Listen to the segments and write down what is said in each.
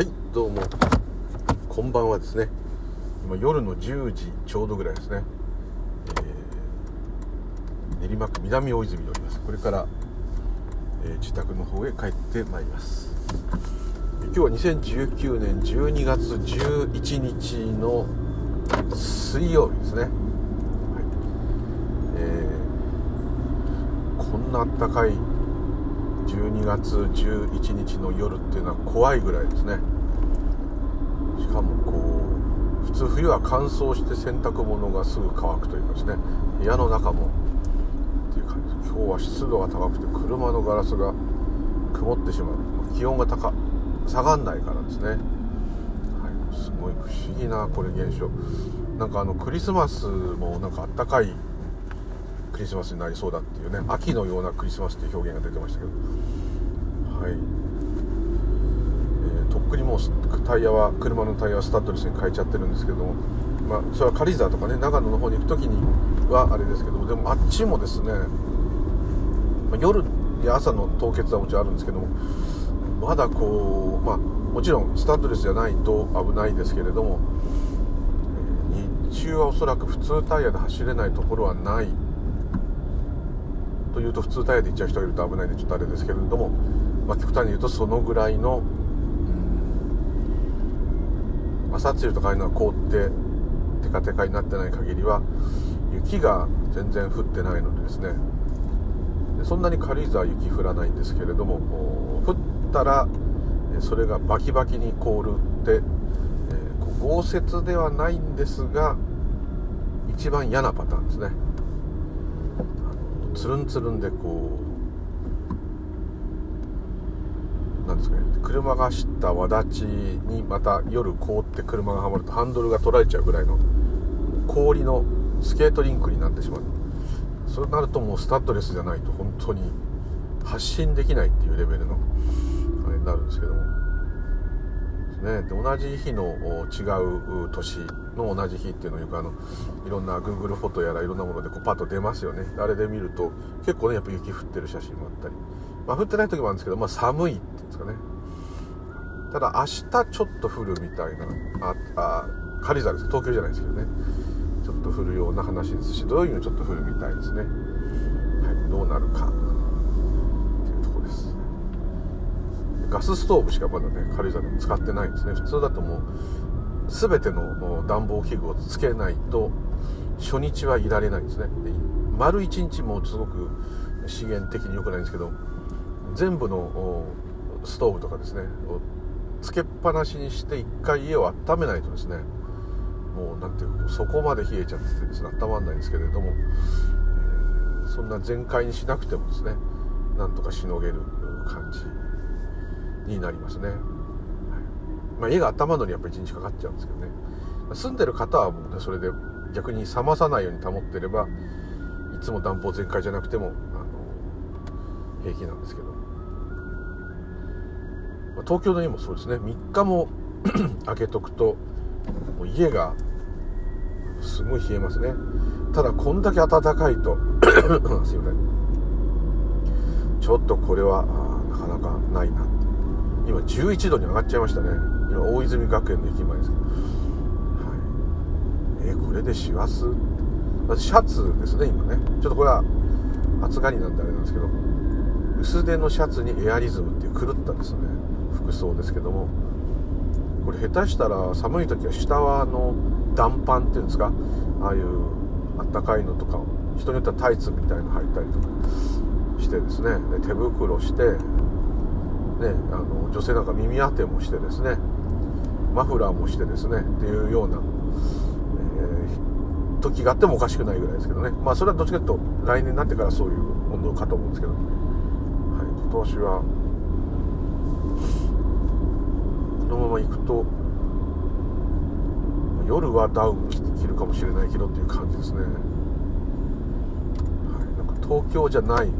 はいどうも。こんばんはですね。今夜の10時ちょうどぐらいですね、えー、練馬区南大泉におります。これから、えー、自宅の方へ帰ってまいります。今日は2019年12月11日の水曜日ですね、はい。えー、こんなあったかい12月11日の夜っていうのは怖いぐらいですね。かもこう普通冬は乾燥して洗濯物がすぐ乾くというかですね部屋の中もっていう感じ。今日は湿度が高くて車のガラスが曇ってしまう。気温が高下がんないからですね、はい、すごい不思議なこれ現象。なんかあのクリスマスもなんかあったかいクリスマスになりそうだっていうね秋のようなクリスマスっていう表現が出てましたけど。はい、っくにもうタイヤは車のタイヤはスタッドレスに変えちゃってるんですけどもまあそれは軽井沢とかね長野の方に行く時にはあれですけどもでもあっちもですね、まあ、夜や朝の凍結はもちろんあるんですけどもまだこうまあもちろんスタッドレスじゃないと危ないですけれども日中はおそらく普通タイヤで走れないところはない。というと普通タイヤで行っちゃう人がいると危ないんでちょっとあれですけれども、まあ、極端に言うとそのぐらいの、朝露とかいうのは凍ってテカテカになってない限りは雪が全然降ってないのでですね。そんなに軽井沢雪降らないんですけれども降ったらそれがバキバキに凍るって、えー、豪雪ではないんですが一番嫌なパターンですね。つるんつるんでこうなんですかね車が走ったわ立ちにまた夜凍って車がはまるとハンドルが取られちゃうぐらいの氷のスケートリンクになってしまうそうなるともうスタッドレスじゃないと本当に発進できないっていうレベルのあれになるんですけどもね、で同じ日の違う年の同じ日っていうのをよくあのいろんな Google フォトやらいろんなものでこうパッと出ますよねあれで見ると結構ねやっぱ雪降ってる写真もあったり、まあ、降ってない時もあるんですけど、まあ、寒いっていうんですかね。ただ明日ちょっと降るみたいなああ軽井沢です。東京じゃないですけどね。ちょっと降るような話ですし土曜日もちょっと降るみたいですね。はいどうなるか。っていうとこです。ガスストーブしかまだね軽井沢でも使ってないんですね。普通だともう全ての暖房器具をつけないと初日はいられないんですね。で丸1日もすごく資源的に良くないんですけど全部のストーブとかですねつけっぱなしにして1回家を温めないとですねもう何ていうかそこまで冷えちゃっててですね温まんないんですけれども、そんな全開にしなくてもですねなんとかしのげる感じになりますね、はい。まあ、家が温まるのにやっぱり1日かかっちゃうんですけどね。住んでる方はもうねそれで逆に冷まさないように保ってればいつも暖房全開じゃなくてもあの平気なんですけど、東京の家もそうですね。3日も 開けとくともう家がすごい冷えますね。ただこんだけ暖かいと すいません。ちょっとこれはなかなかないな今11度に上がっちゃいましたね。今大泉学園の駅前ですけど、はい、えー、これで師走？シャツですね今ね。ちょっとこれは暑がりなんであれなんですけど。薄手のシャツにエアリズムっていう狂ったんですよね。服装ですけどもこれ下手したら寒い時は下はあの暖パンっていうんですかああいうあったかいのとか人によってはタイツみたいの履いたりとかしてですねで手袋してね、あの女性なんか耳当てもしてですねマフラーもしてですねっていうような、えー、時があってもおかしくないぐらいですけどね。まあそれはどっちかというと来年になってからそういう温度かと思うんですけど、はい、今年はこのまま行くと夜はダウン着るかもしれないけどっていう感じですね、はい、なんか東京じゃない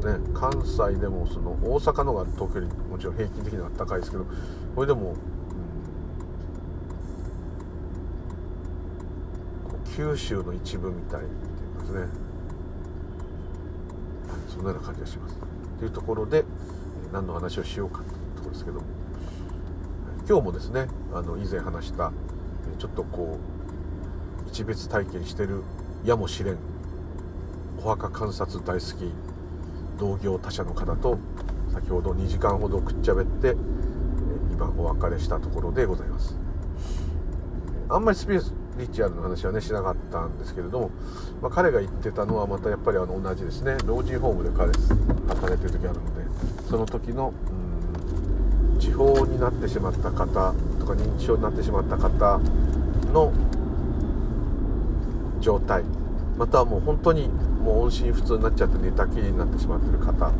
ね関西でもその大阪のが東京よりもちろん平均的には高いですけどこれでも、うん、九州の一部みたいって言いますね、そんなような感じがします。というところで何の話をしようかというところですけど。今日もですねあの以前話したちょっとこう一別体験してるやもしれんお墓観察大好き同業他社の方と先ほど2時間ほどくっちゃべって今お別れしたところでございます。あんまりスピリチュアルの話はねしなかったんですけれども、まあ、彼が言ってたのはまたやっぱりあの同じですね。老人ホームで彼働いてる時あるのでその時のうん地方になってしまった方とか認知症になってしまった方の状態。またはもう本当にもう音信不通になっちゃって寝たきりになってしまってる方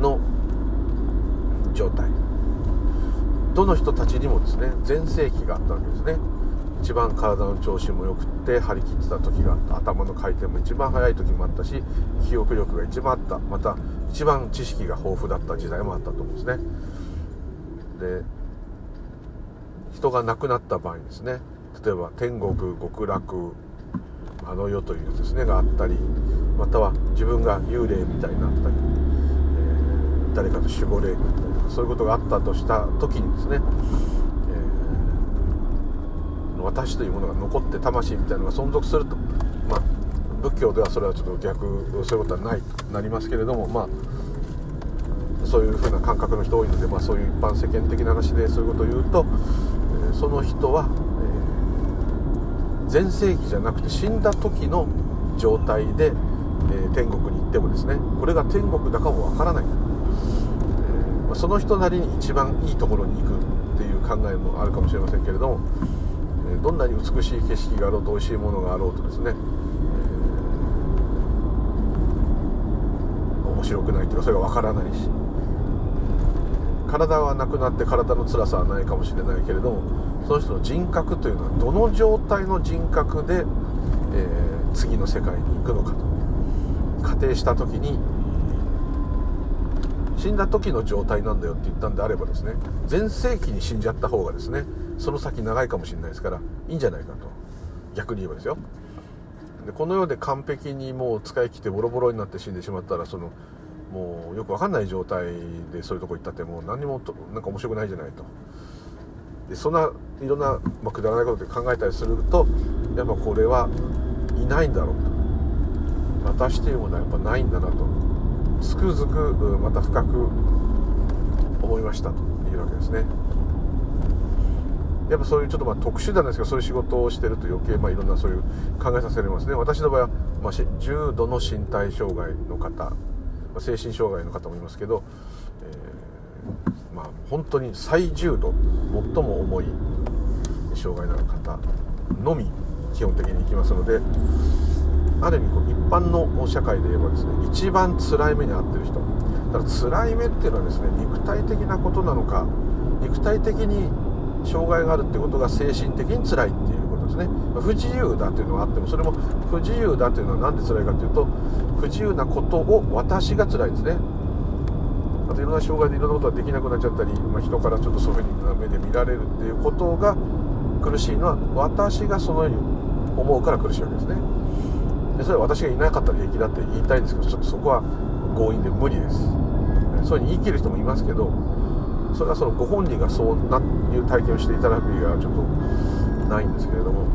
の状態。どの人たちにもですね全盛期があったわけですね。一番体の調子も良くて張り切ってた時があった。頭の回転も一番速い時もあったし記憶力が一番あった。また一番知識が豊富だった時代もあったと思うんですね。で人が亡くなった場合ですね。例えば天国極楽あの世というですねがあったりまたは自分が幽霊みたいになったり、えー、誰かと守護霊みたいなそういうことがあったとした時にですね、えー、私というものが残って魂みたいなのが存続すると。仏教ではそれはちょっと逆そういうことはないとなりますけれどもまあそういう風な感覚の人多いので、まあ、そういう一般世間的な話でそういうことを言うと、えー、その人はえ全盛期じゃなくて死んだ時の状態で、えー、天国に行ってもですねこれが天国だかもわからない、えー、ま、その人なりに一番いいところに行くっていう考えもあるかもしれませんけれども、え、どんなに美しい景色があろうと美味しいものがあろうとですね、面白くないというかそれがわからないし。体はなくなって体の辛さはないかもしれないけれどもその人の人格というのはどの状態の人格で、えー、次の世界に行くのかと。仮定した時に死んだ時の状態なんだよって言ったんであればですね全盛期に死んじゃった方がですねその先長いかもしれないですからいいんじゃないかと。逆に言えばですよ。でこの世で完璧にもう使い切ってボロボロになって死んでしまったらそのもうよく分かんない状態でそういうとこ行ったってもう何にもなんか面白くないじゃないと。でそんないろんな、まあ、くだらないことで考えたりするとやっぱこれはいないんだろうと。私というものはやっぱないんだなとつくづくまた深く思いましたというわけですね。やっぱそういうちょっとまあ特殊なんですけどそういう仕事をしてると余計まあいろんなそういう考えさせられますね。私の場合は、まあ、重度の身体障害の方、精神障害の方もいますけど、えーまあ、本当に最重度最も重い障害のある方のみ基本的に行きますのである意味こう一般の社会で言えばですね一番辛い目に遭ってる人。だから辛い目っていうのはですね肉体的なことなのか肉体的に障害があるってことが精神的に辛いっていうですね。不自由だっていうのはあってもそれも不自由だっていうのは何で辛いかっていうと不自由なことを私が辛いですね。あといろんな障害でいろんなことができなくなっちゃったり、まあ、人からちょっとそういうふうに目で見られるっていうことが苦しいのは私がそのように思うから苦しいわけですね。でそれは私がいなかったら平気だって言いたいんですけどちょっとそこは強引で無理です。そういうふうに言い切る人もいますけどそれはそのご本人がそうないう体験をしていただく以外はちょっとないんですけれども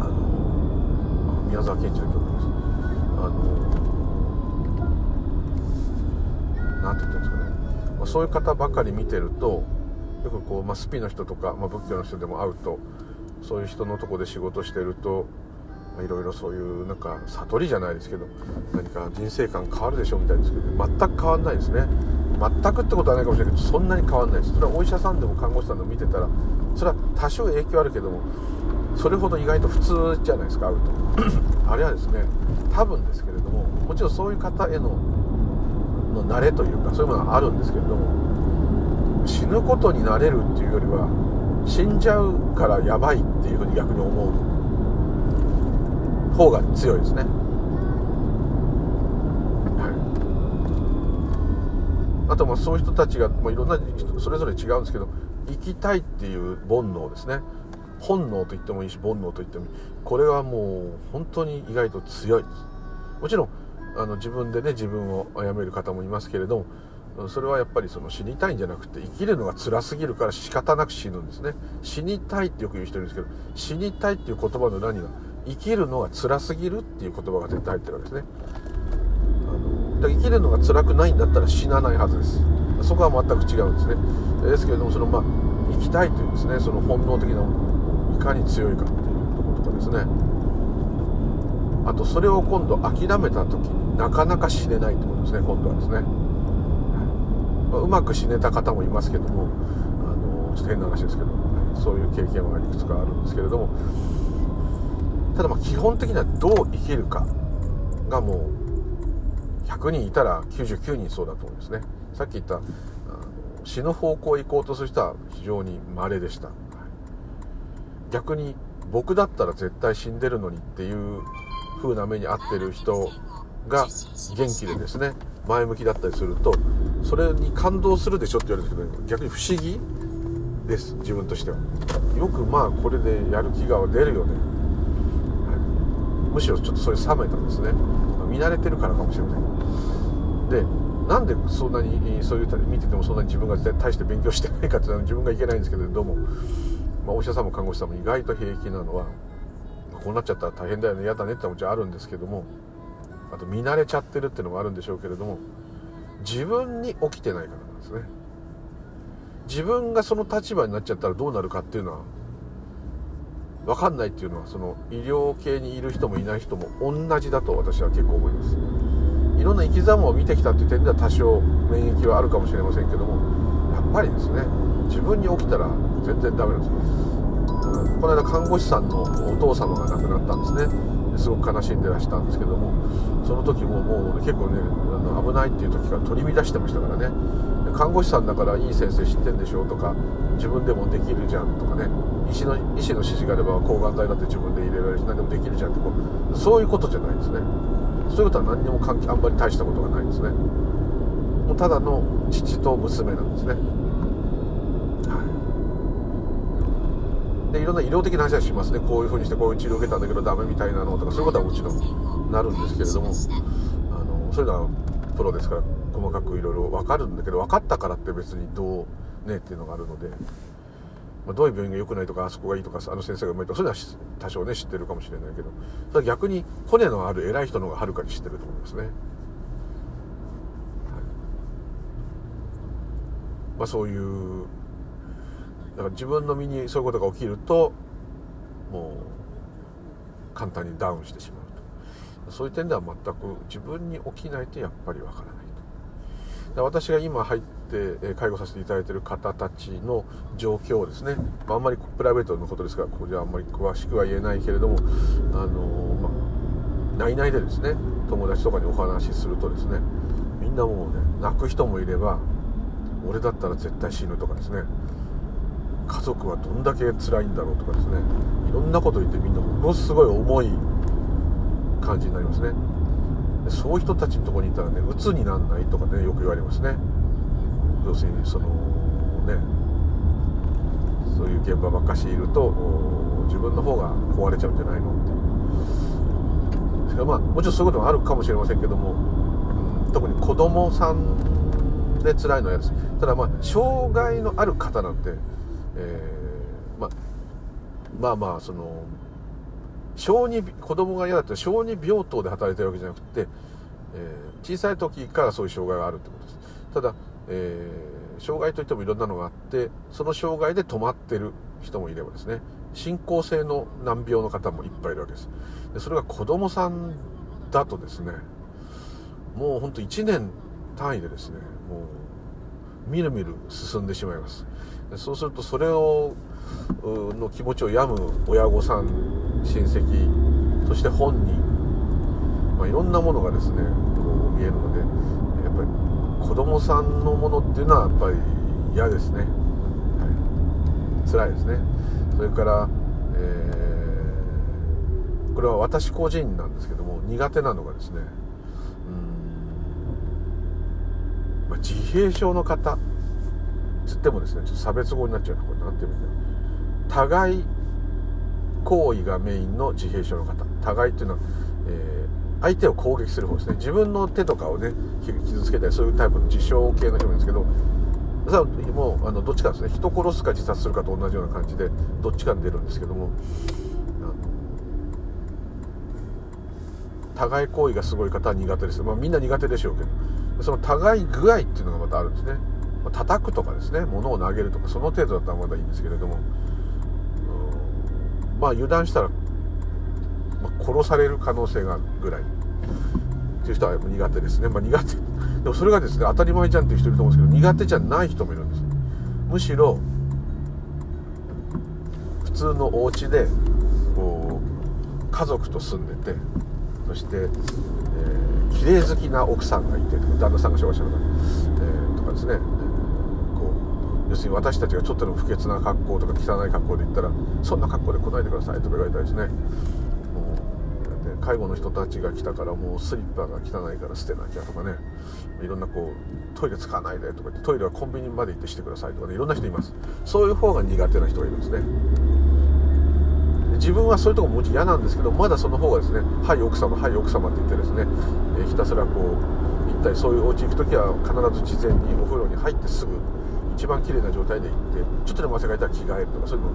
あの宮沢賢治の曲です。あの何て言ってるんですかね、まあ、そういう方ばかり見てるとよくこう、まあ、スピの人とか、まあ、仏教の人でも会うとそういう人のとこで仕事してるといろいろそういうなんか悟りじゃないですけど何か人生観変わるでしょみたいですけど全く変わんないですね。全くってことはないかもしれないけどそんなに変わんないです。それはお医者さんでも看護師さんでも見てたらそれは多少影響あるけどもそれほど意外と普通じゃないですか会うと。あれはですね多分ですけれどももちろんそういう方へのの慣れというかそういうものはあるんですけれども死ぬことになれるっていうよりは死んじゃうからやばいっていうふうに逆に思う方が強いですね。はい、あとまあそういう人たちが、まあ、いろんな人それぞれ違うんですけど生きたいっていう煩悩ですね。本能と言ってもいいし煩悩と言ってもいい。これはもう本当に意外と強いです。もちろんあの自分でね自分を殺める方もいますけれどもそれはやっぱりその死にたいんじゃなくて生きるのが辛すぎるから仕方なく死ぬんですね。死にたいってよく言う人いるんですけど死にたいっていう言葉の裏には生きるのが辛すぎるっていう言葉が絶対入ってるわけですね。あのだ生きるのが辛くないんだったら死なないはずです。そこは全く違うんですね。ですけれどもそのまあ生きたいというですねその本能的なものいかに強いかっていうところとかですね。あとそれを今度諦めた時になかなか死ねないってことですね今度はですね。まあ、うまく死ねた方もいますけどもあのちょっと変な話ですけど、そういう経験はいくつかあるんですけれども。ただまあ基本的にはどう生きるかがもう100人いたら99人そうだと思うんですね。さっき言ったあの死ぬ方向へ行こうとする人は非常に稀でした、逆に僕だったら絶対死んでるのにっていう風な目に遭ってる人が元気でですね前向きだったりするとそれに感動するでしょって言われるんですけど逆に不思議です自分としては。よくまあこれでやる気が出るよね、むしろちょっとそれ冷めたんですね。見慣れてるからかもしれませんでなんでそんなにそういう見ててもそんなに自分が大して勉強してないかっていうのは自分がいけないんですけどどうも、まあ、お医者さんも看護師さんも意外と平気なのはこうなっちゃったら大変だよね。嫌だねってもちろんあるんですけどもあと見慣れちゃってるっていうのもあるんでしょうけれども自分に起きてないからなんですね。自分がその立場になっちゃったらどうなるかっていうのは分かんないっていうのはその医療系にいる人もいない人も同じだと私は結構思います。いろんな生き様を見てきたっていう点では多少免疫はあるかもしれませんけどもやっぱりですね自分に起きたら全然ダメなんです。この間看護師さんのお父様が亡くなったんですね。すごく悲しんでらしたんですけどもその時ももう、結構ねあの危ないっていう時から取り乱してましたからね。看護師さんだからいい先生知ってんでしょとか自分でもできるじゃんとかね。医師の医師の指示があれば抗がん剤だって自分で入れられるし何でもできるじゃんってこうそういうことじゃないですね。そういうことは何にも関係あんまり大したことがないですね。もうただの父と娘なんですね。でいろんな医療的な話はしますね。こういうふうにしてこういう治療を受けたんだけどダメみたいなのとかそういうことはもちろんなるんですけれどもあのそういうのはプロですから。細かくいろいろ分かるんだけど分かったからって別にどうねっていうのがあるので、まあ、どういう病院が良くないとかあそこがいいとかあの先生がうまいとかそういうのは多少ね知ってるかもしれないけどそれ逆に骨のある偉い人の方がはるかに知ってると思いますね。まあ、そういうだから自分の身にそういうことが起きるともう簡単にダウンしてしまうと。そういう点では全く自分に起きないとやっぱりわからない。私が今入って介護させていただいている方たちの状況をですね、まあ、あんまりプライベートのことですからここではあんまり詳しくは言えないけれどもあのまあ内々でですね友達とかにお話しするとですねみんなもうね泣く人もいれば俺だったら絶対死ぬとかですね家族はどんだけ辛いんだろうとかですねいろんなこと言ってみんなものすごい重い感じになりますね。そういう人たちのとこにいたらね鬱になんないとかねよく言われますね。要するにそのね。そういう現場ばっかしいると自分の方が壊れちゃうんじゃないの？っていう。まあもちろんそういうこともあるかもしれませんけども、うん、特に子供さんで辛いのは嫌です。ただまあ障害のある方なんてえー、ままあまあその小児子供が嫌だったら小児病棟で働いてるわけじゃなくて、えー、小さい時からそういう障害があるってことです。ただ、えー、障害といってもいろんなのがあってその障害で止まってる人もいればですね進行性の難病の方もいっぱいいるわけです。でそれが子供さんだとですねもうほんと1年単位でですねもうみるみる進んでしまいます。そうするとそれをの気持ちを病む親御さん親戚そして本人、まあ、いろんなものがですねこう見えるのでやっぱり子供さんのものっていうのはやっぱり嫌ですね、はい、辛いですね。それから、えー、これは私個人なんですけども苦手なのがですねうん、まあ、自閉症の方つってもですねちょっと差別語になっちゃうなこれ何て言うんだろう互い行為がメインの自閉症の方互いっていうのは、え相手を攻撃する方ですね。自分の手とかをね傷つけたりそういうタイプの自傷系の人もいるんですけどさもうあのどっちかですね。人殺すか自殺するかと同じような感じでどっちかに出るんですけども互い行為がすごい方は苦手です、まあ、みんな苦手でしょうけどその互い具合っていうのがまたあるんですね、まあ、叩くとかですね。物を投げるとかその程度だったらまだいいんですけれどもまあ油断したら、まあ、殺される可能性があるぐらい。っていう人は苦手ですね、まあ、苦手。でもそれがですね当たり前じゃんっていう人いると思うんですけど苦手じゃない人もいるんですむしろ普通のお家でこう家族と住んでてそして、えー、綺麗好きな奥さんがいて旦那さんが障害者の方、えー、とかですね、要するに私たちがちょっとでも不潔な格好とか汚い格好で行ったらそんな格好で来ないでくださいとか言われたりですね。もう介護の人たちが来たからもうスリッパが汚いから捨てなきゃとかね。いろんなこうトイレ使わないでとか言ってトイレはコンビニまで行ってしてくださいとかね。いろんな人います。そういう方が苦手な人がいるんですね。自分はそういうとこももちろん嫌なんですけどまだその方がですね「はい奥様はい奥様」って言ってですね、え、ひたすらこう行ったりそういうお家行く時は必ず事前にお風呂に入ってすぐ一番綺麗な状態で行ってちょっとでも汗かいたら着替えるとかそういうのを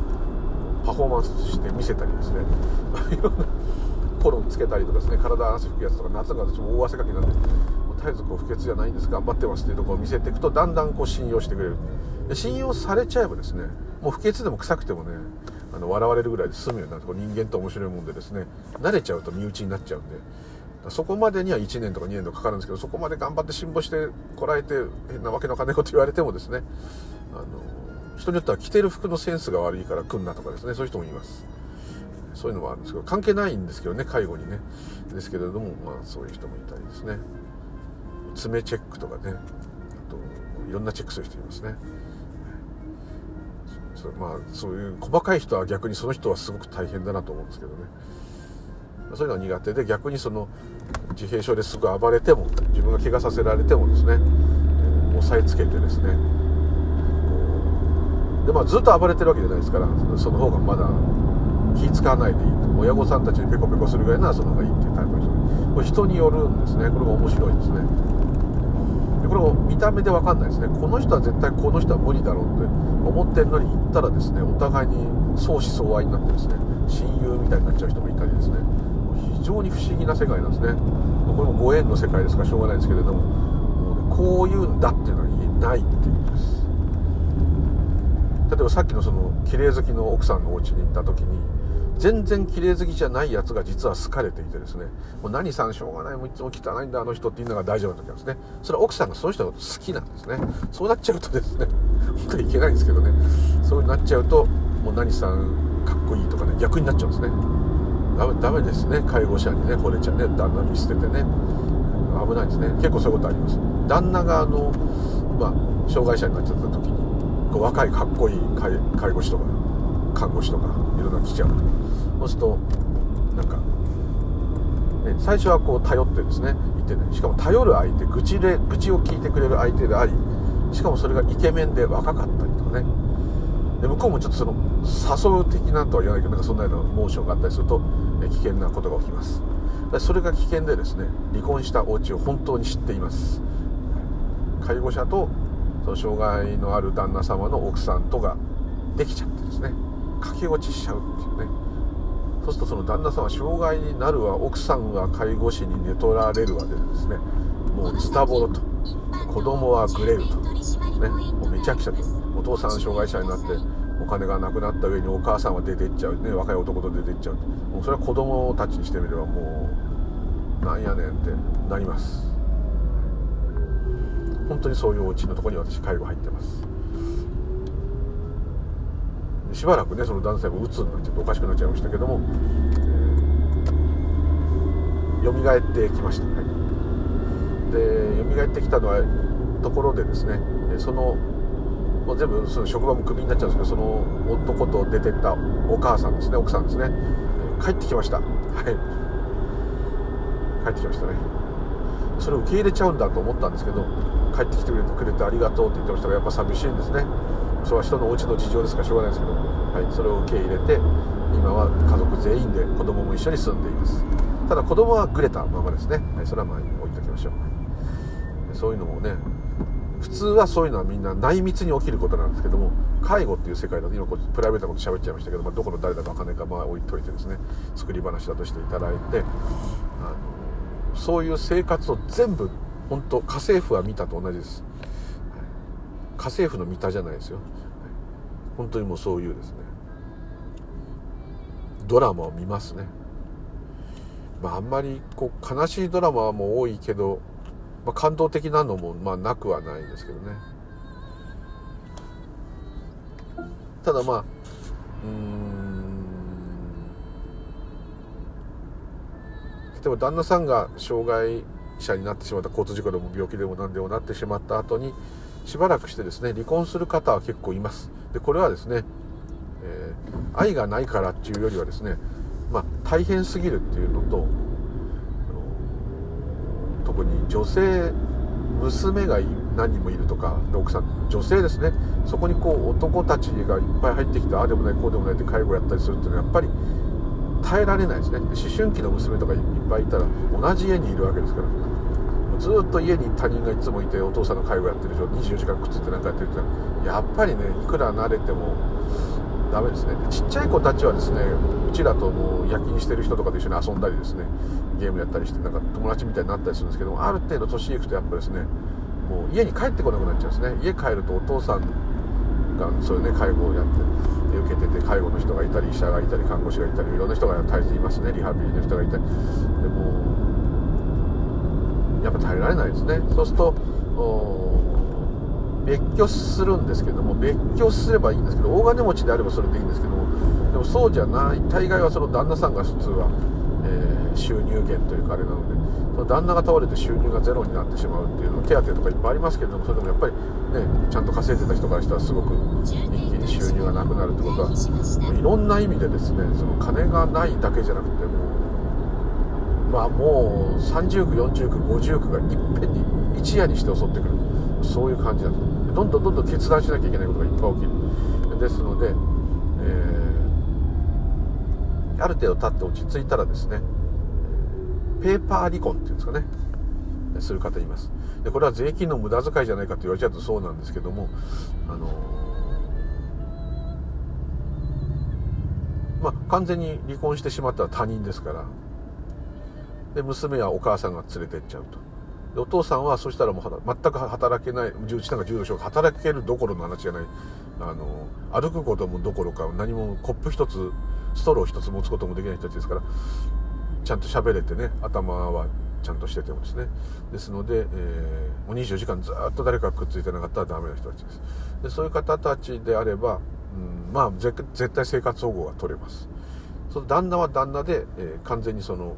パフォーマンスして見せたりですね。いろんなコロンつけたりとかですね。体汗拭くやつとか夏が私も大汗かきなんで絶えずこう不潔じゃないんです。頑張ってますっていうとこを見せていくとだんだんこう信用してくれる。で信用されちゃえばですねもう不潔でも臭くてもねあの笑われるぐらいで済むようになると人間って面白いもんでですね慣れちゃうと身内になっちゃうんでそこまでには1年とか2年とかかかるんですけどそこまで頑張って辛抱してこらえて変なわけのわかんないこと言われてもですねあの人によっては着てる服のセンスが悪いから来んなとかですねそういう人もいます。そういうのはあるんですけど関係ないんですけどね介護にね。ですけれどもまあそういう人もいたりですね。爪チェックとかね。あといろんなチェックする人いますね。まあそういう細かい人は逆にその人はすごく大変だなと思うんですけどね。そういうのは苦手で逆にその自閉症ですぐ暴れても自分が怪我させられてもですね、えー、押さえつけてですねでまあずっと暴れてるわけじゃないですからその方がまだ気使わないでいい。と親御さんたちにペコペコするぐらいならその方がいいっていうタイプの人。これ人によるんですね。これが面白いですね。でこれも見た目で分かんないですね。この人は絶対この人は無理だろうって思ってるのに行ったらですねお互いに相思相愛になってですね親友みたいになっちゃう人もいたりですね。非常に不思議な世界なんですね。これもご縁の世界ですからしょうがないですけれども。もう、ね、こういうんだっていうのはないっていうことです。例えばさっきのその綺麗好きの奥さんのお家に行った時に全然綺麗好きじゃないやつが実は好かれていてですね。もう何さんしょうがないもういつも汚いんだあの人って言いなが大丈夫な時なんですね。それは奥さんがその人のこと好きなんですね。そうなっちゃうとですね 本当にいけないんですけどね。そうなっちゃうともう何さんかっこいいとかね逆になっちゃうんですね。ダメダメですね。介護者にね惚れちゃね旦那見捨ててね。危ないですね。結構そういうことあります。旦那があのまあ障害者になっちゃった時にこう若いかっこいい介護士とか看護師とかいろんな来ちゃう。そうするとなんか、ね、最初はこう頼ってですね言ってねしかも頼る相手愚痴で愚痴を聞いてくれる相手でありしかもそれがイケメンで若かったりとかね。で向こうもちょっとその誘う的なとは言わないけどなんかそんなようなモーションがあったりすると危険なことが起きます。それが危険でですね離婚したお家を本当に知っています。介護者とその障害のある旦那様の奥さんとができちゃってですね駆け落ちしちゃうっていうね。そうするとその旦那さんは障害になるわ奥さんは介護士に寝取られるわでですねもうズタボロと子供はグレると、ね、もうめちゃくちゃお父さん障害者になってお金がなくなった上にお母さんは出てっちゃう、ね、若い男と出てっちゃう。もうそれは子供たちにしてみればもうなんやねんってなります。本当にそういうお家のとこに私介護入ってます。しばらくねその男性も鬱になっちゃっておかしくなっちゃいましたけども、えー、蘇ってきました、はい、で蘇ってきたのはところでですねそのもう全部その職場もクビになっちゃうんですけどその男と出てったお母さんですね奥さんですね。帰ってきました。はい。帰ってきましたね。それを受け入れちゃうんだと思ったんですけど帰ってきてくれてくれてありがとうって言ってましたがやっぱ寂しいんですね。それは人のお家の事情ですからしょうがないですけど、はい、それを受け入れて今は家族全員で子供も一緒に住んでいます。ただ子供はグレたままですね、はい、それはまあ置いときましょう。そういうのもね普通はそういうのはみんな内密に起きることなんですけども介護っていう世界だと今こプライベートなこと喋っちゃいましたけど、まあ、どこの誰だか分かんないかまあ置いといてですね作り話だとしていただいてあのそういう生活を全部本当家政婦は見たと同じです、家政婦の見たじゃないですよ、本当にもうそういうですね。ドラマを見ますね。まああんまりこう悲しいドラマはもう多いけどまあ、感動的なのもまあなくはないですけどね。ただまあうん。例えば旦那さんが障害者になってしまった交通事故でも病気でも何でもなってしまった後にしばらくしてですね離婚する方は結構います。でこれはですね、えー、愛がないからっていうよりはですねまあ大変すぎるっていうのと特に女性娘が何人もいるとか奥さん女性ですね。そこにこう男たちがいっぱい入ってきてああでもないこうでもないって介護やったりするっていうのはやっぱり耐えられないですね。思春期の娘とかいっぱいいたら同じ家にいるわけですから。ずっと家に他人がいつもいてお父さんの介護やってる人24時間くっついて何かやってるってやっぱりねいくら慣れてもダメですね。ちっちゃい子たちはですねうちらともう夜勤してる人とかと一緒に遊んだりですねゲームやったりしてなんか友達みたいになったりするんですけどある程度年いくとやっぱですねもう家に帰ってこなくなっちゃうんですね。家帰るとお父さんがそういうね介護をやって受けてて介護の人がいたり医者がいたり看護師がいたりいろんな人が大切いますね。リハビリの人がいたり。でもやっぱ耐えられないですね。そうすると別居するんですけども別居すればいいんですけど大金持ちであればそれでいいんですけどもでもそうじゃない大概はその旦那さんが普通は、えー、収入源というかあれなのでその旦那が倒れて収入がゼロになってしまうっていうの手当とかいっぱいありますけれどもそれでもやっぱりねちゃんと稼いでた人からしたらすごく一気に収入がなくなるってことはいろんな意味でですねその金がないだけじゃなくてもまあもう30区40区50区がいっぺんに一夜にして襲ってくるそういう感じなんですどんどんどんどん決断しなきゃいけないことがいっぱい起きる。ですので、えー、ある程度経って落ち着いたらですねペーパー離婚っていうんですかねする方います。でこれは税金の無駄遣いじゃないかと言われちゃうとそうなんですけどもあのまあ完全に離婚してしまったら他人ですからで娘はお母さんが連れてっちゃうと。お父さんはそしたらもう全く働けないうちなんか重度症働けるどころの話じゃない。あの歩くこともどころか何もコップ一つストロー一つ持つこともできない人たちですからちゃんと喋れてね頭はちゃんとしててもですね。ですので、えー、もう24時間ずっと誰かくっついてなかったらダメな人たちです。でそういう方たちであれば、うん、まあ絶対生活保護が取れます。その旦那は旦那で、えー、完全にその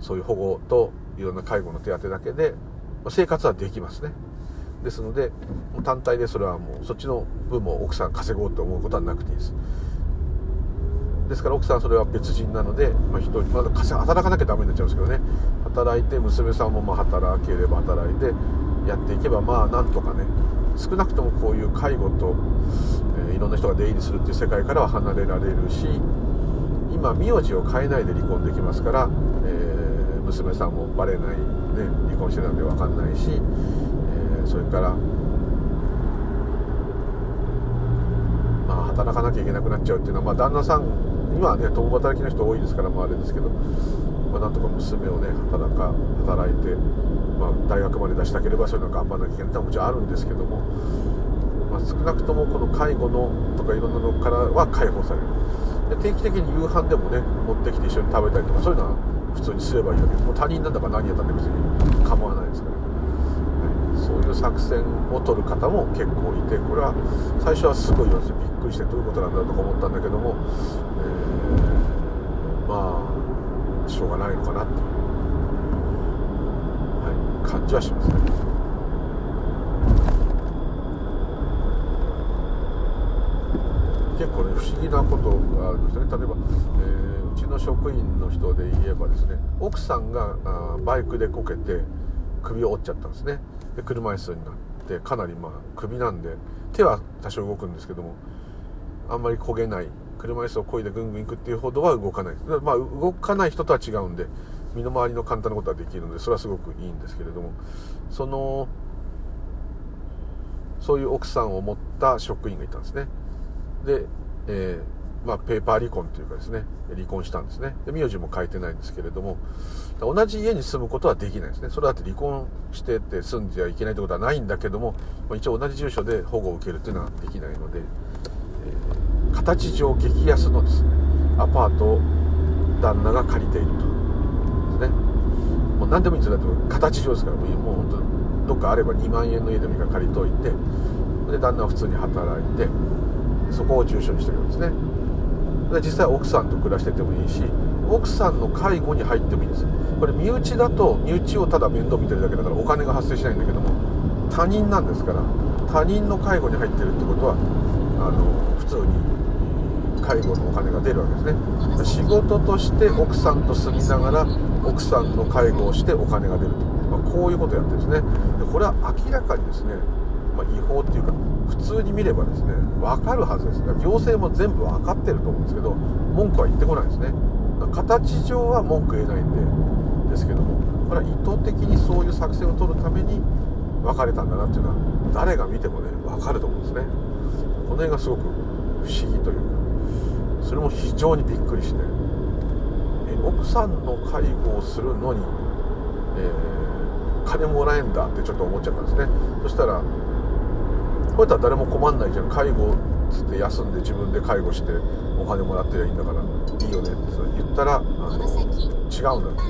そういう保護といろんな介護の手当だけでま生活はできますね。ですので単体でそれはもうそっちの分も奥さん稼ごうと思うことはなくていいです。ですから奥さんそれは別人なので、まあ、人まだ働かなきゃダメになっちゃうんですけどね。働いて娘さんもま働ければ働いてやっていけばまあなんとかね少なくともこういう介護と、えー、いろんな人が出入りするっていう世界からは離れられるし今名字を変えないで離婚できますから、娘さんもバレない、ね、離婚してたんで分かんないし、えー、それからまあ働かなきゃいけなくなっちゃうっていうのは、まあ、旦那さん今はね共働きの人多いですからまああれですけど、まあ、なんとか娘をね働か働いて、まあ、大学まで出したければそういうの頑張らなきゃいけないってのはもちろんあるんですけども、まあ、少なくともこの介護のとかいろんなのからは解放される。定期的に夕飯でもね持ってきて一緒に食べたりとかそういうのは普通にすればいいわけでもう他人なんだか何やったって別に構わないですから、はい、そういう作戦を取る方も結構いてこれは最初はすごい私びっくりしてどういうことなんだろうとか思ったんだけども、えー、まあしょうがないのかなっていう、はい、感じはしますね。結構ね不思議なことがあるんですね。例えば、えーの職員の人で言えばですね奥さんがバイクでこけて首を折っちゃったんですねで車椅子になってかなりまあ首なんで手は多少動くんですけどもあんまり焦げない車椅子を漕いでぐんぐん行くっていうほどは動かない。まあ、動かない人とは違うんで、身の回りの簡単なことはできるので、それはすごくいいんですけれども、その、そういう奥さんを持った職員がいたんですね。で、えー、まあ、ペーパー離婚というかですね、離婚したんですね。で、名字も書いてないんですけれども、同じ家に住むことはできないですね。それだって離婚してて住んじゃいけないってことはないんだけども、まあ一応同じ住所で保護を受けるっていうのはできないので、えー、形上激安のですね、アパートを旦那が借りていると。ですね。もう何でもいいんですよ。だって形上ですから、もう本当どっかあれば2万円の家でもいいから借りといて、で、旦那は普通に働いて、そこを住所にしてるんですね。で実際奥さんと暮らしててもいいし奥さんの介護に入ってもいいんです。これ身内だと身内をただ面倒見てるだけだからお金が発生しないんだけども他人なんですから他人の介護に入ってるってことはあの普通に介護のお金が出るわけですね。仕事として奥さんと住みながら奥さんの介護をしてお金が出ると、まあ、こういうことをやってるんですね。でこれは明らかにですね、まあ、違法普通に見ればですね分かるはずです。行政も全部分かってると思うんですけど文句は言ってこないですね。形上は文句言えないんでですけどもこれは意図的にそういう作戦を取るために別れたんだなっていうのは誰が見てもね分かると思うんですね。この辺がすごく不思議というかそれも非常にびっくりしてえ奥さんの介護をするのに、えー、金もらえんだってちょっと思っちゃったんですね。そしたらこうやったら誰も困んないじゃん。介護つって休んで自分で介護してお金もらってりゃいいんだから。いいよねって言ったらあの違うんだ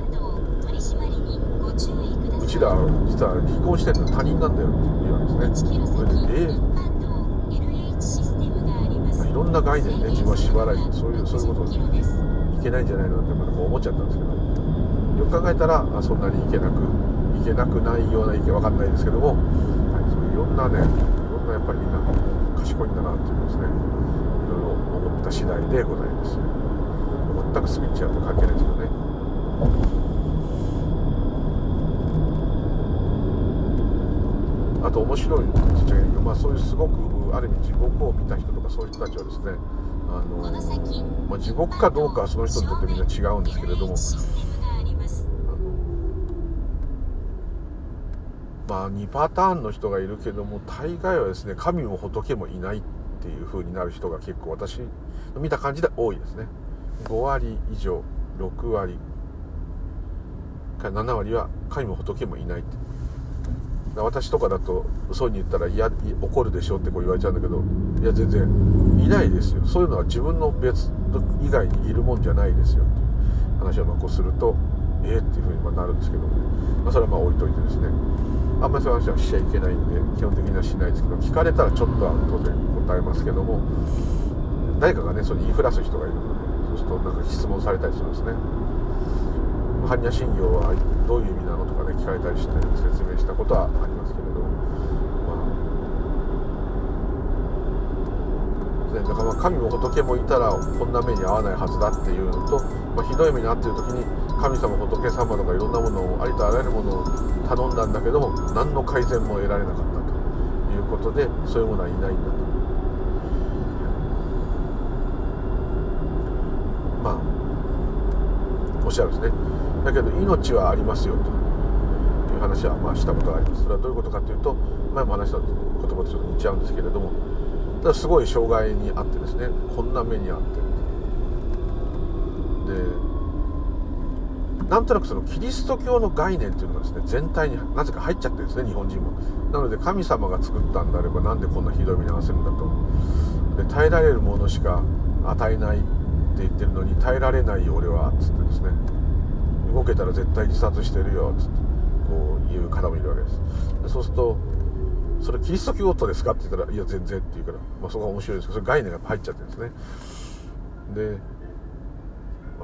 うちら実は離婚してるの他人なんだよって言うんですね。それでえー、いろんな概念ね自分は縛られてそういうそういうこといけないんじゃないのってまだこう思っちゃったんですけど。よく考えたらあそんなにいけなくいけなくないような意見わかんないですけども、はい、そういろんなねがやっぱりみんな賢いんだなっていうですねいろいろ思った次第でございます。全くスピッチュアルと関係ないですよね。あと面白いんですけど、まあ、そういうすごくある意味地獄を見た人とかそういう人たちはですねあの、まあ、地獄かどうかはその人にとってみんな違うんですけれどもまあ2パターンの人がいるけども大概はですね神も仏もいないっていう風になる人が結構私見た感じで多いですね。5割以上6割か7割は神も仏もいないって。私とかだとそうに言ったら嫌怒るでしょってこう言われちゃうんだけどいや全然いないですよ。そういうのは自分の別以外にいるもんじゃないですよって。話をまこうするとええ、っていうふうになるんですけど、まあ、それはまあ置いといてですね。あんまりそういう話はしちゃいけないんで基本的にはしないですけど聞かれたらちょっとは当然答えますけども誰かがねそれ言いふらす人がいるのでそうするとなんか質問されたりするんですね。般若心経はどういう意味なのとかね聞かれたりして説明したことはありますけれどまあね、だからまあ神も仏もいたらこんな目に遭わないはずだっていうのと、まあ、ひどい目に遭っている時に神様仏様とかいろんなものをありとあらゆるものを頼んだんだけども何の改善も得られなかったということでそういうものはいないんだと。まあおっしゃるんですねだけど命はありますよという話はまあしたことがありますそれはどういうことかというと前も話した言葉とちょっと似ちゃうんですけれどもただすごい障害にあってですねこんな目にあってでなんとなくそのキリスト教の概念っていうのがですね全体になぜか入っちゃってるんですね日本人も。なので神様が作ったんであればなんでこんなひどい目に遭わせるんだと。で耐えられるものしか与えないって言ってるのに耐えられないよ俺はっつってですね。動けたら絶対自殺してるよっつってこういう。方もいるわけですでそうするとそれキリスト教徒ですかって言ったらいや全然って言うから、まあ、そこが面白いですけどそれ概念が入っちゃってるんですね。で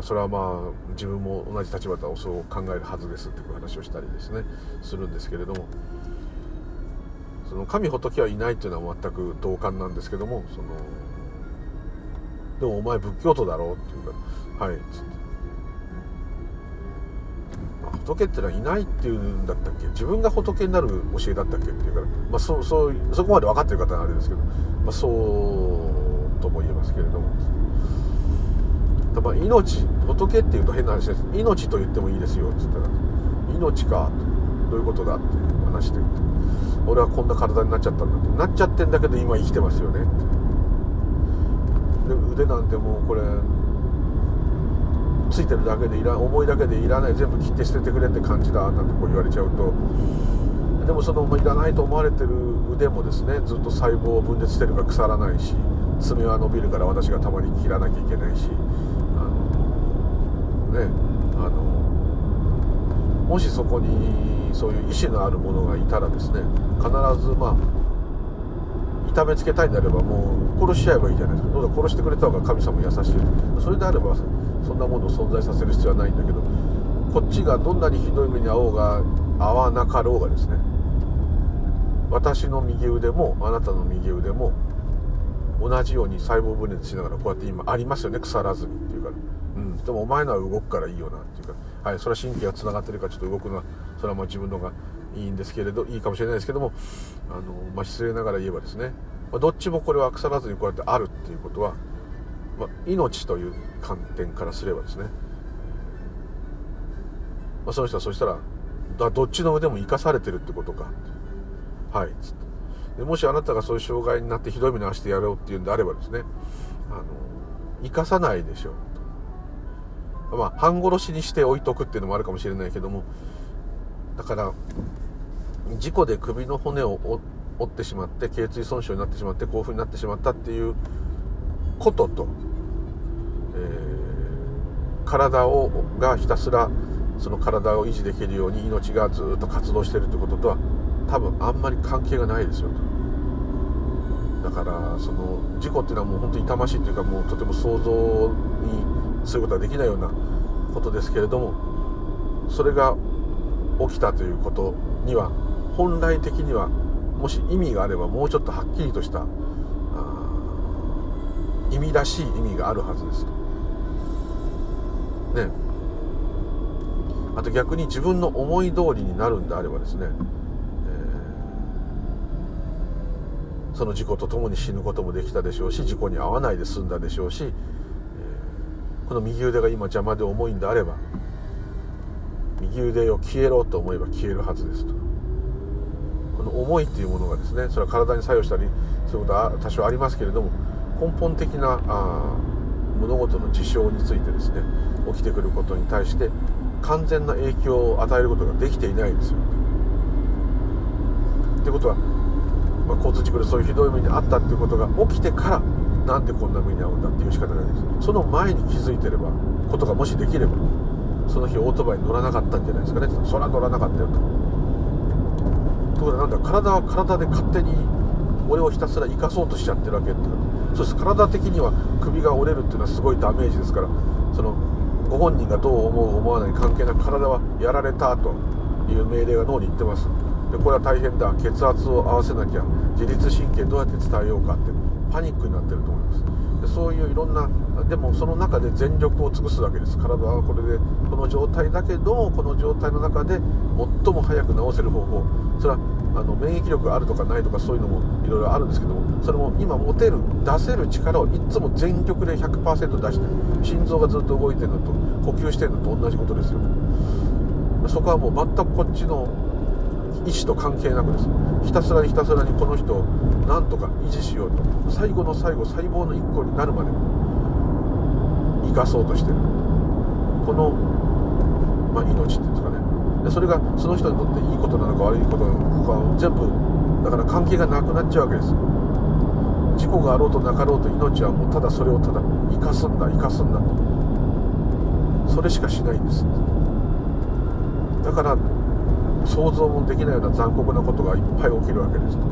それはまあ自分も同じ立場だとそう考えるはずですっていう話をしたりですね。するんですけれどもその神仏はいないっていうのは全く同感なんですけどもそのでもお前仏教徒だろうっていうかはいつって、まあ、仏ってのはいないっていうんだったっけ？自分が仏になる教えだったっけっていうから、まあ、そそうそこまで分かってる方はあれですけど、まあ、そうとも言えますけれども。まあ、命仏っていうと変な話です。命と言ってもいいですよって言ったら。命かどういうことだって話して俺はこんな体になっちゃったんだって。なっちゃってんだけど今生きてますよねって。で腕なんてもうこれついてるだけでいら重いだけでいらない。全部切って捨ててくれって感じだなんてこう言われちゃうと。でもそのいらないと思われてる腕もですねずっと細胞を分裂してるから腐らないし爪は伸びるから私がたまに切らなきゃいけないしねあのもしそこにそういう意志のある者がいたらですね必ずまあ痛めつけたいんであればもう殺しちゃえばいいじゃないですか。どうだ殺してくれた方が神様優しい。それであればそんなものを存在させる必要はないんだけどこっちがどんなにひどい目に遭おうが遭わなかろうがですね私の右腕もあなたの右腕も同じように細胞分裂しながらこうやって今ありますよね。腐らずにっていうから、うん、でもお前のは動くからいいよなっていうか、はい、それは神経がつながってるからちょっと動くのはそれはまあ自分のがいいんですけれどいいかもしれないですけどもあの、まあ、失礼ながら言えばですね、まあ、どっちもこれは腐らずにこうやってあるっていうことは、まあ、命という観点からすればですね、まあ、その人はそしたらだどっちの腕も生かされてるってことか。はいつって。でもしあなたがそういう障害になってひどい目に遭わせてやろうっていうんであればですねあの生かさないでしょう。まあ半殺しにして置いとくっていうのもあるかもしれないけどもだから事故で首の骨を折ってしまって頸椎損傷になってしまって興奮になってしまったっていうことと、えー、体をがひたすらその体を維持できるように命がずっと活動してるってこととは多分あんまり関係がないですよと。だからその事故っていうのはもう本当に痛ましいっていうかもうとても想像にすることはできないようなことですけれどもそれが起きたということには本来的にはもし意味があればもうちょっとはっきりとした意味らしい意味があるはずですと。ねあと逆に自分の思い通りになるんであればですねその事故とともに死ぬこともできたでしょうし事故に遭わないで済んだでしょうし、この右腕が今邪魔で重いんであれば右腕を消えろと思えば消えるはずですとこの思いっていうものがですねそれは体に作用したりそういうことは多少ありますけれども根本的なあ物事の事象についてですね起きてくることに対して完全な影響を与えることができていないですよ。ってことはまあ、交通事故でそういうひどい目に遭ったっていうことが起きてからなんでこんな目に遭うんだっていう仕方ないです。その前に気づいてればことがもしできればその日オートバイに乗らなかったんじゃないですかね。そら乗らなかったよと。ところでなんだ体は体で勝手に俺をひたすら生かそうとしちゃってるわけってそして体的には首が折れるっていうのはすごいダメージですから。そのご本人がどう思う思わない関係なく体はやられたという命令が脳に言ってます。でこれは大変だ。血圧を合わせなきゃ自律神経どうやって伝えようかってパニックになってると思います。でそういういろんなでもその中で全力を尽くすわけです。体はこれでこの状態だけどこの状態の中で最も早く治せる方法。それはあの免疫力があるとかないとかそういうのもいろいろあるんですけどもそれも今持てる出せる力をいつも全力で100%出してる心臓がずっと動いてるのと呼吸してるのと同じことですよ。そこはもう全くこっちの意思と関係なくです。ひたすらにひたすらにこの人をなんとか維持しようと。最後の最後細胞の一個になるまで。生かそうとしてる。この、まあ、命っていうんですかね。でそれがその人にとっていいことなのか悪いことなのか全部だから関係がなくなっちゃうわけです。事故があろうとなかろうと命はもうただそれをただ生かすんだ生かすんだと。それしかしないんです。だから想像もできないような残酷なことがいっぱい起きるわけですと。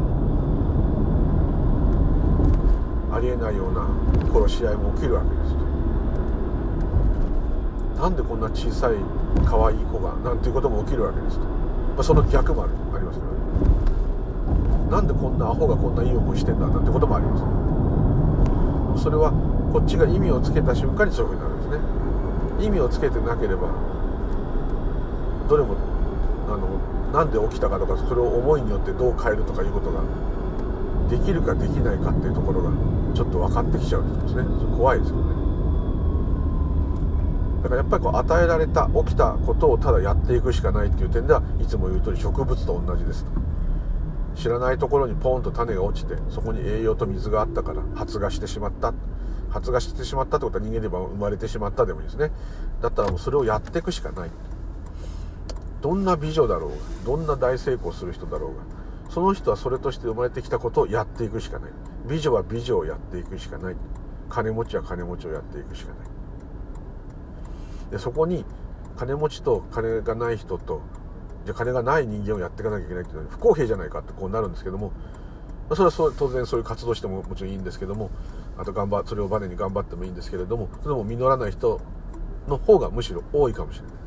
ありえないような殺し合いも起きるわけですと。なんでこんな小さい可愛い子がなんていうことも起きるわけですと、まあ、その逆もあるありますからね。なんでこんなアホがこんないい思いしてんだなんてこともあります。それはこっちが意味をつけた瞬間にそういうふうになるんですね。意味をつけてなければどれものなんで起きたかとかそれを思いによってどう変えるとかいうことができるかできないかっていうところがちょっと分かってきちゃうんですね。怖いですよね。だからやっぱりこう与えられた起きたことをただやっていくしかないっていう点ではいつも言う通り植物と同じです知らないところにポンと種が落ちてそこに栄養と水があったから発芽してしまった。発芽してしまったってことは人間で言えば生まれてしまったでもいいですね。だったらもうそれをやっていくしかない。どんな美女だろうがどんな大成功する人だろうがその人はそれとして生まれてきたことをやっていくしかない。美女は美女をやっていくしかない。金持ちは金持ちをやっていくしかない。でそこに金持ちと金がない人とじゃ金がない人間をやっていかなきゃいけないっていうのは不公平じゃないかってこうなるんですけどもそれは当然そういう活動してももちろんいいんですけどもあと頑張それをバネに頑張ってもいいんですけれどもそれも実らない人の方がむしろ多いかもしれない。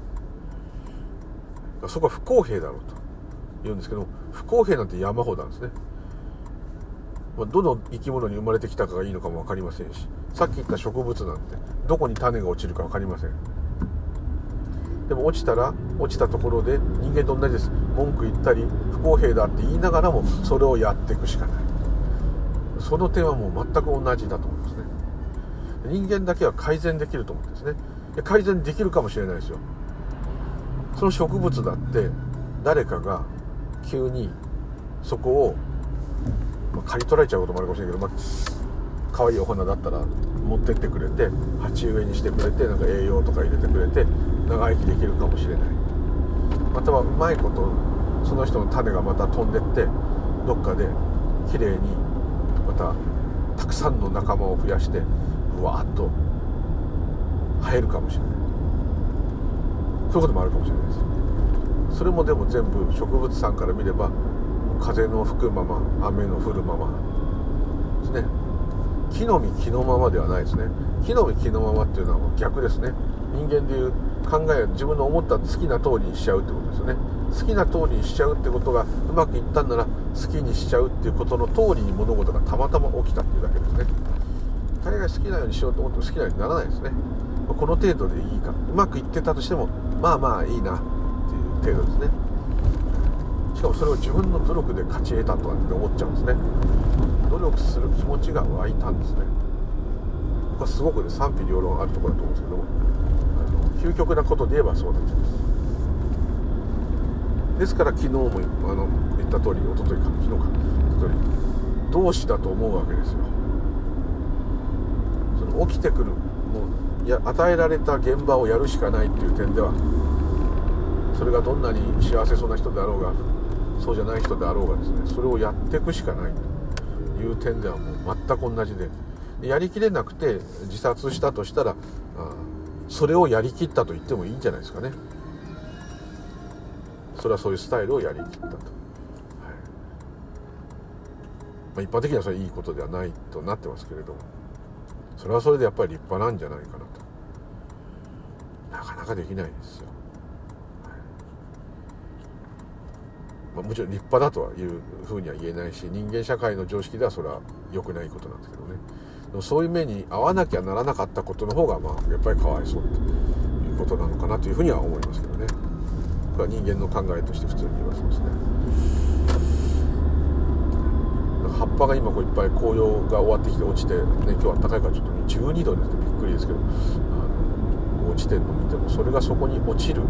そこは不公平だろうと言うんですけど不公平なんて山ほどなんですね、ま、どの生き物に生まれてきたかがいいのかも分かりませんしさっき言った植物なんてどこに種が落ちるか分かりません。でも落ちたら落ちたところで人間と同じです。文句言ったり不公平だって言いながらもそれをやっていくしかない。その点はもう全く同じだと思いますね。人間だけは改善できると思うんですね。改善できるかもしれないですよ。その植物だって誰かが急にそこを、まあ、刈り取られちゃうこともあるかもしれないけど、まあ、可愛いお花だったら持ってってくれて鉢植えにしてくれてなんか栄養とか入れてくれて長生きできるかもしれない。またはうまいことその人の種がまた飛んでってどっかで綺麗にまたたくさんの仲間を増やしてうわっと生えるかもしれない。そういうこともあるかもしれないです。それもでも全部植物さんから見れば風の吹くまま雨の降るままですね。木の実木のままではないですね。木の実木のままっていうのは逆ですね。人間でいう考えを自分の思った好きな通りにしちゃうってことですよね。好きな通りにしちゃうってことがうまくいったんなら好きにしちゃうっていうことの通りに物事がたまたま起きたっていうだけですね。大概好きなようにしようと思っても好きなようにならないですね。この程度でいいか。うまくいってたとしてもまあまあいいなっていう程度ですね。しかもそれを自分の努力で勝ち得たとかって思っちゃうんですね。努力する気持ちが湧いたんですね。これすごくね賛否両論あるところだと思うんですけども究極なことで言えばそうなっちゃいます。ですから昨日もあの言った通り一昨日か昨日か一昨日同志だと思うわけですよ。その起きてくるもうや与えられた現場をやるしかないっていう点ではそれがどんなに幸せそうな人であろうがそうじゃない人であろうがですねそれをやっていくしかないという点ではもう全く同じでやりきれなくて自殺したとしたらそれをやりきったと言ってもいいんじゃないですかね。それはそういうスタイルをやりきったと、はい。まあ、一般的にはそれいいことではないとなってますけれどもそれはそれでやっぱり立派なんじゃないかな。かなかできないですよ、まあ、もちろん立派だとはいうふうには言えないし人間社会の常識ではそれは良くないことなんですけどね。でもそういう目に合わなきゃならなかったことの方がまあやっぱりかわいそうということなのかなというふうには思いますけどね。人間の考えとして普通に言われますね。葉っぱが今こういっぱい紅葉が終わってきて落ちて、ね、今日は暖かいからちょっと12度になってびっくりですけど。落ちてるのを見てもそれがそこに落ちるっ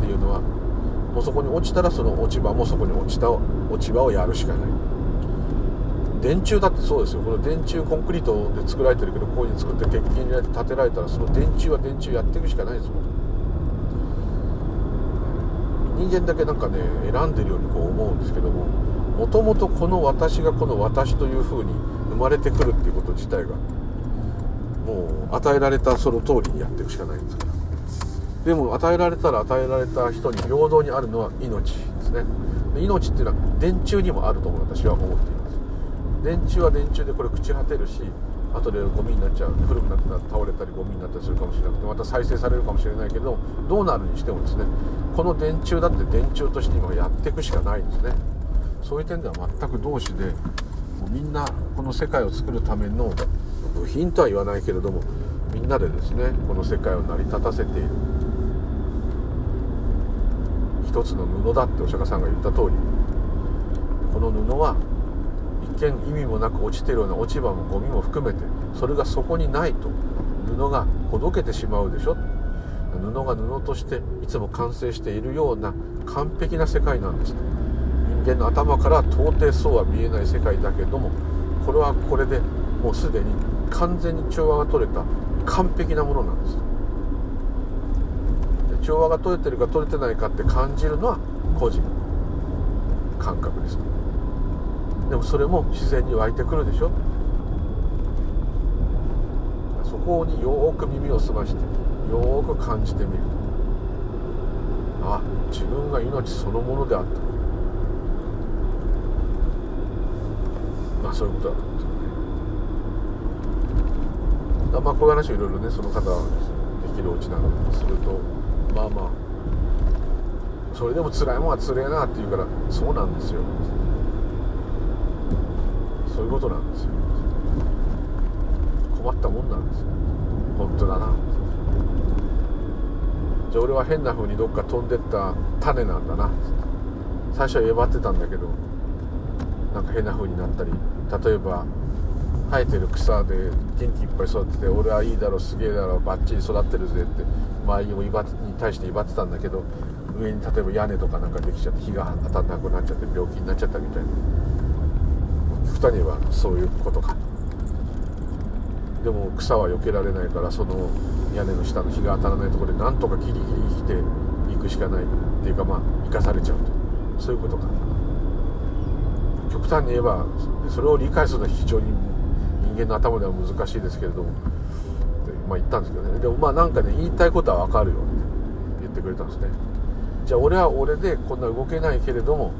ていうのはもうそこに落ちたらその落ち葉もそこに落ちた落ち葉をやるしかない。電柱だってそうですよ。この電柱コンクリートで作られてるけどこういうふうに作って鉄筋に建てられたらその電柱は電柱やっていくしかないですもん。人間だけなんかね選んでるようにこう思うんですけどももともとこの私がこの私という風に生まれてくるっていうこと自体がもう与えられたその通りにやっていくしかないんですからでも与えられたら与えられた人に平等にあるのは命ですね。命っていうのは電柱にもあると私は思っています。電柱は電柱でこれ朽ち果てるし後でゴミになっちゃう古くなって倒れたりゴミになったりするかもしれなくてまた再生されるかもしれないけどどうなるにしてもですねこの電柱だって電柱として今やっていくしかないんですね。そういう点では全く同志でもうみんなこの世界を作るための部品とは言わないけれどもみんなでですねこの世界を成り立たせている。一つの布だってお釈迦さんが言った通りこの布は一見意味もなく落ちてるような落ち葉もゴミも含めてそれがそこにないと布がほどけてしまうでしょ。布が布としていつも完成しているような完璧な世界なんです。人間の頭から到底そうは見えない世界だけどもこれはこれでもうすでに完全に調和が取れた完璧なものなんです。で調和が取れてるか取れてないかって感じるのは個人感覚です。でもそれも自然に湧いてくるでしょ。そこによく耳を澄ましてよく感じてみる。あ自分が命そのものであった。まあそういうことだと思うんまあこういう話をいろいろねその方できるおうちなんでするとまあまあそれでも辛いもんは辛いなって言うからそうなんですよ。そういうことなんですよ。困ったもんなんですよ。本当だな。じゃあ俺は変な風にどっか飛んでった種なんだな。最初はえばってたんだけどなんか変な風になったり例えば生えてる草で元気いっぱい育ってて俺はいいだろすげえだろうバッチリ育ってるぜって周りにもに対して威張ってたんだけど上に例えば屋根とかなんかできちゃって日が当たんなくなっちゃって病気になっちゃったみたいな。極端にはそういうことか。でも草は避けられないからその屋根の下の日が当たらないところでなんとかギリギリ生きていくしかない。っていうかまあ生かされちゃうと。そういうことか。極端に言えばそれを理解するのは非常に間の頭では難しいですけれども。まあ言ったんですけどね。でもまあなんかね言いたいことは分かるよって言ってくれたんですね。じゃあ俺は俺でこんな動けないけれども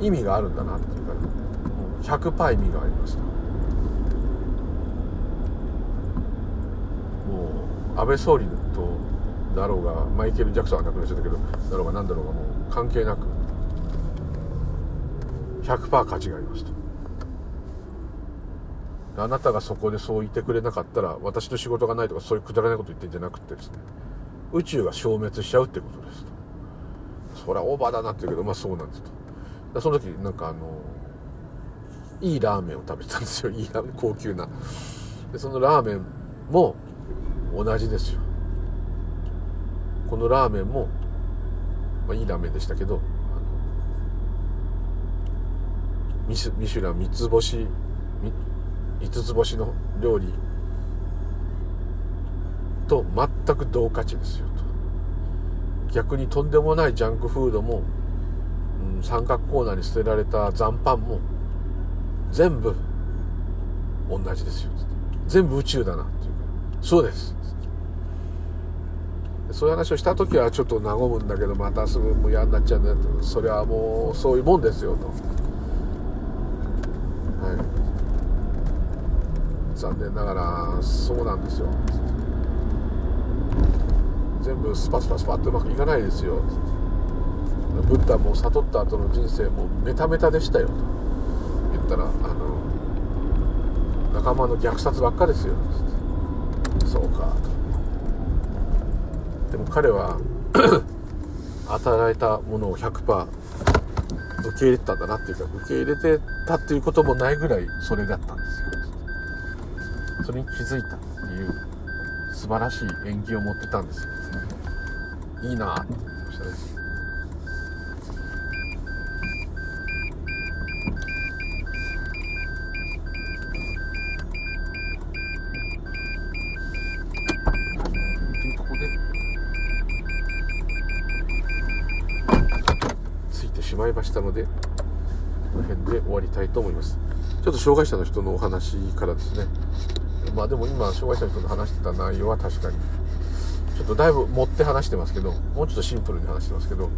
意味があるんだなっていうから100%意味がありました。もう安倍総理とだろうがマイケル・ジャクソンは亡くなっちゃったけどだろうが何だろうがもう関係なく100%価値がありました。あなたがそこでそう言ってくれなかったら私の仕事がないとかそういうくだらないこと言ってんじゃなくてですね宇宙が消滅しちゃうってことですと。それはオーバーだなって言うけどまあそうなんですと。その時なんかあのいいラーメンを食べてたんですよ。いいラーメン高級な。でそのラーメンも同じですよ。このラーメンも、まあ、いいラーメンでしたけどミシミシュラン三つ星5つ星の料理。と全く同価値ですよと。逆にとんでもないジャンクフードも、うん、三角コーナーに捨てられた残飯も全部同じですよ全部宇宙だなっていうそうです。そういう話をした時はちょっと和むんだけどまたすぐもう嫌になっちゃうんだと。それはもうそういうもんですよと。はい。残念ながらそうなんですよ。全部スパスパスパッとうまくいかないですよ。ブッダも悟った後の人生もメタメタでしたよ。と言ったらあの仲間の虐殺ばっかですよ。そうか。でも彼は 与えたものを100%受け入れてたんだなっていうか受け入れてたっていうこともないぐらいそれだったんです。それに気づいたっていう素晴らしい縁起を持ってたんですよいいなって思いましたね。まいましたのでこの辺で終わりたいと思います。ちょっと障害者の人のお話からですね。まあでも今障害者の人の話してた内容は確かに。ちょっとだいぶ持って話してますけどもうちょっとシンプルに話してますけど、うん、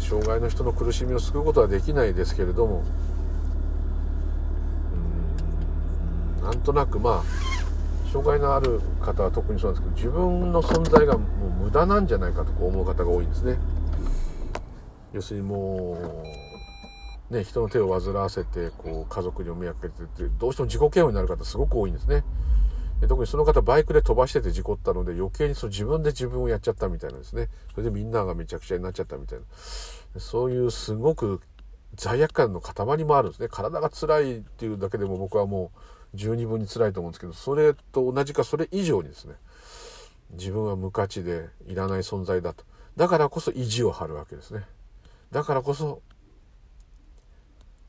障害の人の苦しみを救うことはできないですけれども。うん。なんとなくまあ障害のある方は特にそうなんですけど自分の存在がもう無駄なんじゃないかと思う方が多いんですね。要するにもうね人の手を煩わせてこう家族にお迷惑かけててどうしても自己嫌悪になる方すごく多いんですねで特にその方バイクで飛ばしてて事故ったので余計にその自分で自分をやっちゃったみたいなんですね。それでみんながめちゃくちゃになっちゃったみたいな。そういうすごく罪悪感の塊もあるんですね。体が辛いっていうだけでも僕はもう十二分に辛いと思うんですけど、それと同じかそれ以上にですね、自分は無価値でいらない存在だと。だからこそ意地を張るわけですね。だからこそ、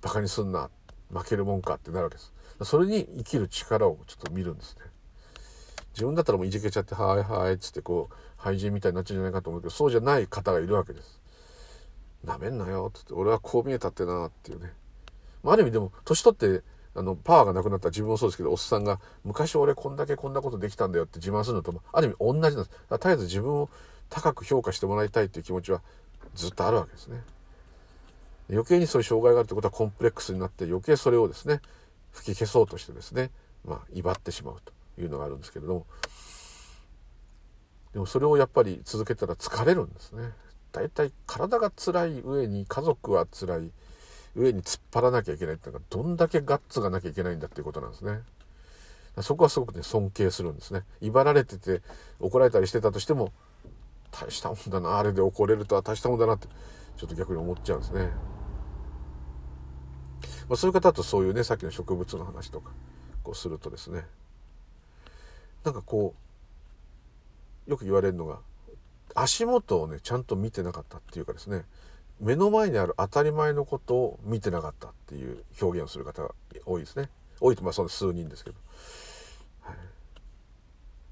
馬鹿にすんな、負けるもんかってなるわけです。それに生きる力をちょっと見るんですね。自分だったらもういじけちゃって、はいはいっつってこう、廃人みたいになっちゃうんじゃないかと思うけど、そうじゃない方がいるわけです。なめんなよ、つって、俺はこう見えたってなっていうね。まあ、ある意味でも、年取って、あの、パワーがなくなった自分もそうですけど、おっさんが、昔俺こんだけこんなことできたんだよって自慢するのとも、ある意味同じなんです。絶えず自分を高く評価してもらいたいっていう気持ちはずっとあるわけですね。余計にそういう障害があるってことはコンプレックスになって余計それをですね、吹き消そうとしてですね、まあ、威張ってしまうと。いうのがあるんですけれども。でもそれをやっぱり続けたら疲れるんですね。大体体が辛い上に家族は辛い上に突っ張らなきゃいけないっていうのがどんだけガッツがなきゃいけないんだっていうことなんですね。そこはすごくね尊敬するんですね。威張られてて怒られたりしてたとしても大したもんだなあれで怒れるとは大したもんだなってちょっと逆に思っちゃうんですね。まあ、そういう方とそういうねさっきの植物の話とかこうするとですね。なんかこうよく言われるのが足元をねちゃんと見てなかったっていうかですね。目の前にある当たり前のことを見てなかったっていう表現をする方が多いですね。多いとまあその数人ですけど、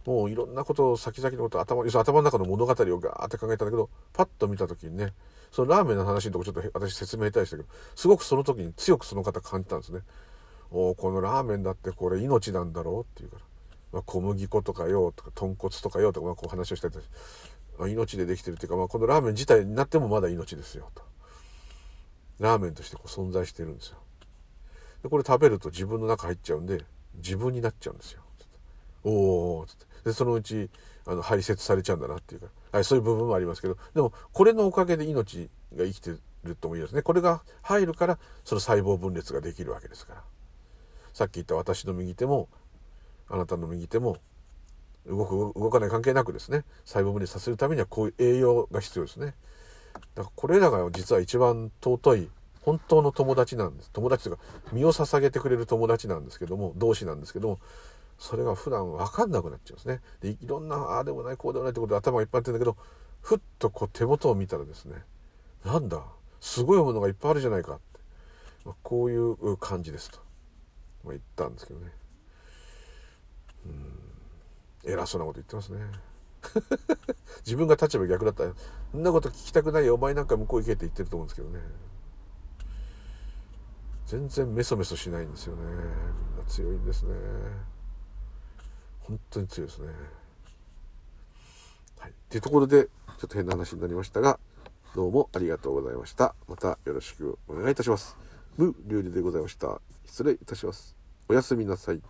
もういろんなことを先々のこと頭頭の中の物語をガーって考えたんだけどパッと見た時にねそのラーメンの話のとこちょっと私説明したいしたけどすごくその時に強くその方感じたんですね。おおこのラーメンだってこれ命なんだろうっていうから。まあ、小麦粉とかよとか豚骨とかよとか、まあ、こう話をしたりとか、まあ、命でできてるっていうか、まあ、このラーメン自体になってもまだ命ですよと。ラーメンとしてこう存在してるんですよ。でこれ食べると自分の中入っちゃうんで自分になっちゃうんですよ。おおって。でそのうちあの排泄されちゃうんだなっていうか、はい、そういう部分もありますけどでもこれのおかげで命が生きてるとも言えますね。これが入るからその細胞分裂ができるわけですから。さっき言った私の右手もあなたの右手も動く動かない関係なくですね。細胞分裂させるためにはこういう栄養が必要ですね。だからこれらが実は一番尊い本当の友達なんです。友達というか身を捧げてくれる友達なんですけども同志なんですけどもそれが普段分かんなくなっちゃうんですね。でいろんなああでもないこうでもないってことで頭がいっぱいあってんだけどふっとこう手元を見たらですねなんだすごいものがいっぱいあるじゃないかって、まあ、こういう感じですと、まあ、言ったんですけどね。うん。偉そうなこと言ってますね。自分が立場逆だったらそんなこと聞きたくないよ。お前なんか向こう行けって言ってると思うんですけどね。全然メソメソしないんですよね。みんな強いんですね。本当に強いですね。はい。っていうところでちょっと変な話になりましたがどうもありがとうございました。またよろしくお願いいたします。無流理でございました。失礼いたします。おやすみなさい。